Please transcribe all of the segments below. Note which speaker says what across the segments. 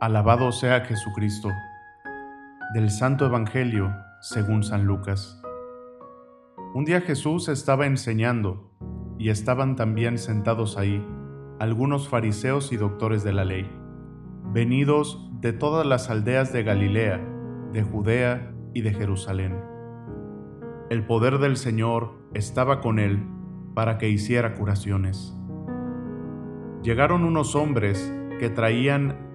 Speaker 1: Alabado sea Jesucristo. Del Santo Evangelio según San Lucas. Un día Jesús estaba enseñando y estaban también sentados ahí algunos fariseos y doctores de la ley, venidos de todas las aldeas de Galilea, de Judea y de Jerusalén. El poder del Señor estaba con él para que hiciera curaciones. Llegaron unos hombres que traían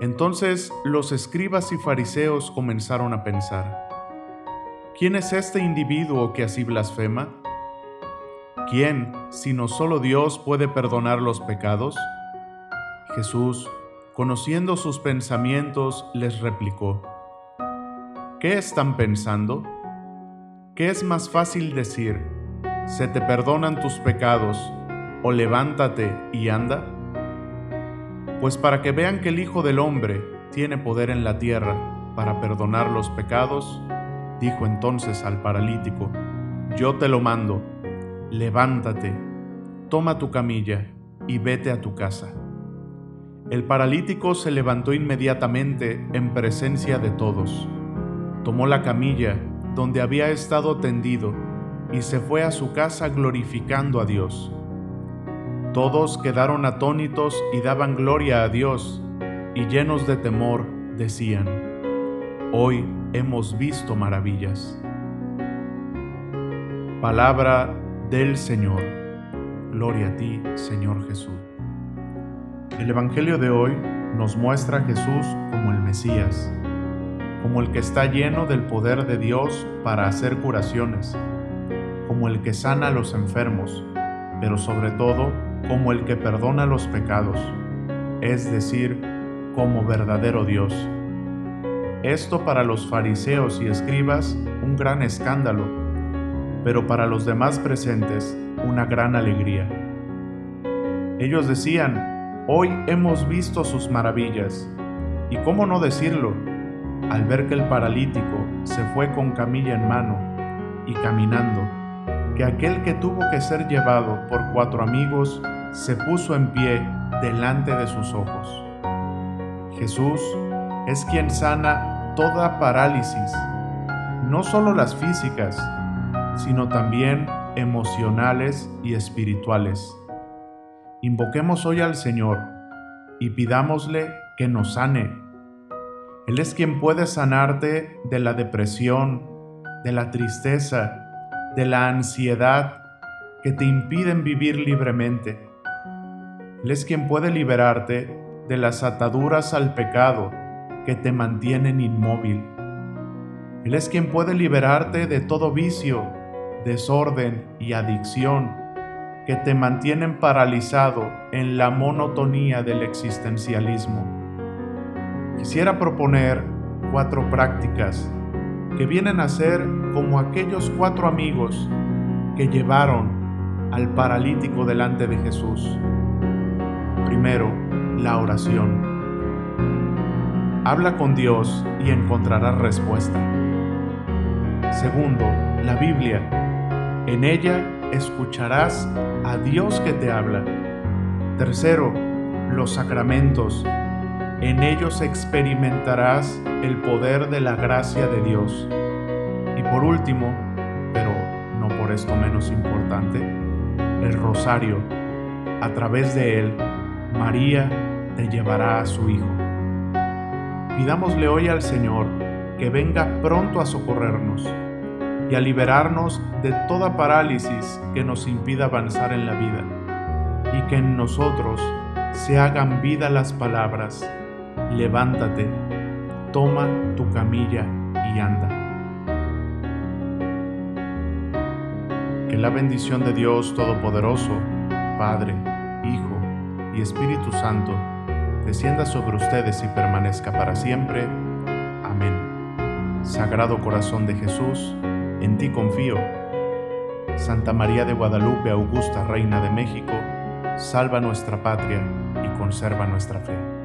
Speaker 1: Entonces los escribas y fariseos comenzaron a pensar, ¿quién es este individuo que así blasfema? ¿Quién, sino solo Dios, puede perdonar los pecados? Jesús, conociendo sus pensamientos, les replicó, ¿qué están pensando? ¿Qué es más fácil decir, se te perdonan tus pecados, o levántate y anda? Pues para que vean que el Hijo del Hombre tiene poder en la tierra para perdonar los pecados, dijo entonces al paralítico, yo te lo mando, levántate, toma tu camilla y vete a tu casa. El paralítico se levantó inmediatamente en presencia de todos, tomó la camilla donde había estado tendido y se fue a su casa glorificando a Dios. Todos quedaron atónitos y daban gloria a Dios, y llenos de temor decían, Hoy hemos visto maravillas. Palabra del Señor. Gloria a ti, Señor Jesús. El Evangelio de hoy nos muestra a Jesús como el Mesías, como el que está lleno del poder de Dios para hacer curaciones, como el que sana a los enfermos, pero sobre todo como el que perdona los pecados, es decir, como verdadero Dios. Esto para los fariseos y escribas un gran escándalo, pero para los demás presentes una gran alegría. Ellos decían, hoy hemos visto sus maravillas, y cómo no decirlo, al ver que el paralítico se fue con camilla en mano y caminando, que aquel que tuvo que ser llevado por cuatro amigos se puso en pie delante de sus ojos. Jesús es quien sana toda parálisis, no solo las físicas, sino también emocionales y espirituales. Invoquemos hoy al Señor y pidámosle que nos sane. Él es quien puede sanarte de la depresión, de la tristeza, de la ansiedad que te impiden vivir libremente. Él es quien puede liberarte de las ataduras al pecado que te mantienen inmóvil. Él es quien puede liberarte de todo vicio, desorden y adicción que te mantienen paralizado en la monotonía del existencialismo. Quisiera proponer cuatro prácticas que vienen a ser como aquellos cuatro amigos que llevaron al paralítico delante de Jesús. Primero, la oración. Habla con Dios y encontrarás respuesta. Segundo, la Biblia. En ella escucharás a Dios que te habla. Tercero, los sacramentos en ellos experimentarás el poder de la gracia de Dios. Por último, pero no por esto menos importante, el rosario. A través de él, María te llevará a su Hijo. Pidámosle hoy al Señor que venga pronto a socorrernos y a liberarnos de toda parálisis que nos impida avanzar en la vida, y que en nosotros se hagan vida las palabras levántate, toma tu camilla y anda. Que la bendición de Dios Todopoderoso, Padre, Hijo y Espíritu Santo, descienda sobre ustedes y permanezca para siempre. Amén. Sagrado Corazón de Jesús, en ti confío. Santa María de Guadalupe, Augusta, Reina de México, salva nuestra patria y conserva nuestra fe.